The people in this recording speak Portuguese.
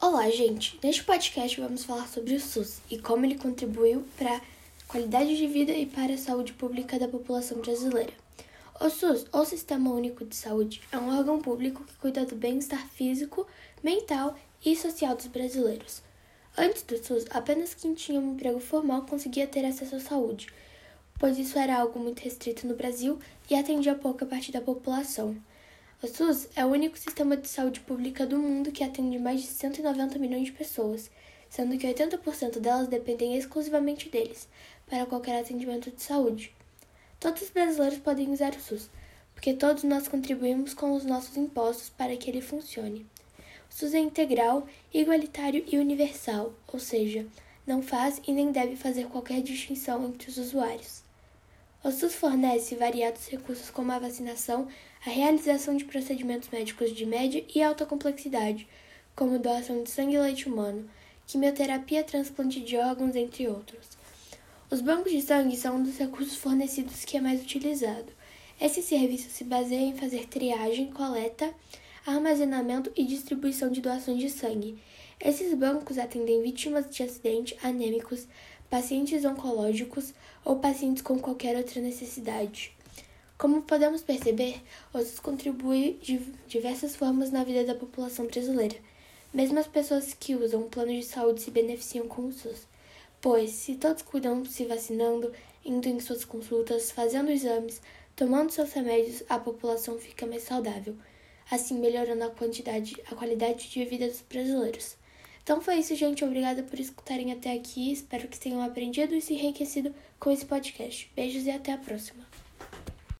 Olá, gente! Neste podcast vamos falar sobre o SUS e como ele contribuiu para a qualidade de vida e para a saúde pública da população brasileira. O SUS, ou Sistema Único de Saúde, é um órgão público que cuida do bem-estar físico, mental e social dos brasileiros. Antes do SUS, apenas quem tinha um emprego formal conseguia ter acesso à saúde, pois isso era algo muito restrito no Brasil e atendia pouca parte da população. O SUS é o único sistema de saúde pública do mundo que atende mais de 190 milhões de pessoas, sendo que 80% delas dependem exclusivamente deles para qualquer atendimento de saúde. Todos os brasileiros podem usar o SUS, porque todos nós contribuímos com os nossos impostos para que ele funcione. O SUS é integral, igualitário e universal, ou seja, não faz e nem deve fazer qualquer distinção entre os usuários. O SUS fornece variados recursos como a vacinação, a realização de procedimentos médicos de média e alta complexidade, como doação de sangue e leite humano, quimioterapia, transplante de órgãos, entre outros. Os bancos de sangue são um dos recursos fornecidos que é mais utilizado. Esse serviço se baseia em fazer triagem, coleta, armazenamento e distribuição de doações de sangue. Esses bancos atendem vítimas de acidente anêmicos, pacientes oncológicos ou pacientes com qualquer outra necessidade. Como podemos perceber, o SUS contribui de diversas formas na vida da população brasileira. Mesmo as pessoas que usam o plano de saúde se beneficiam com o SUS, pois se todos cuidam se vacinando, indo em suas consultas, fazendo exames, tomando seus remédios, a população fica mais saudável, assim melhorando a quantidade, a qualidade de vida dos brasileiros. Então foi isso, gente. Obrigada por escutarem até aqui. Espero que tenham aprendido e se enriquecido com esse podcast. Beijos e até a próxima.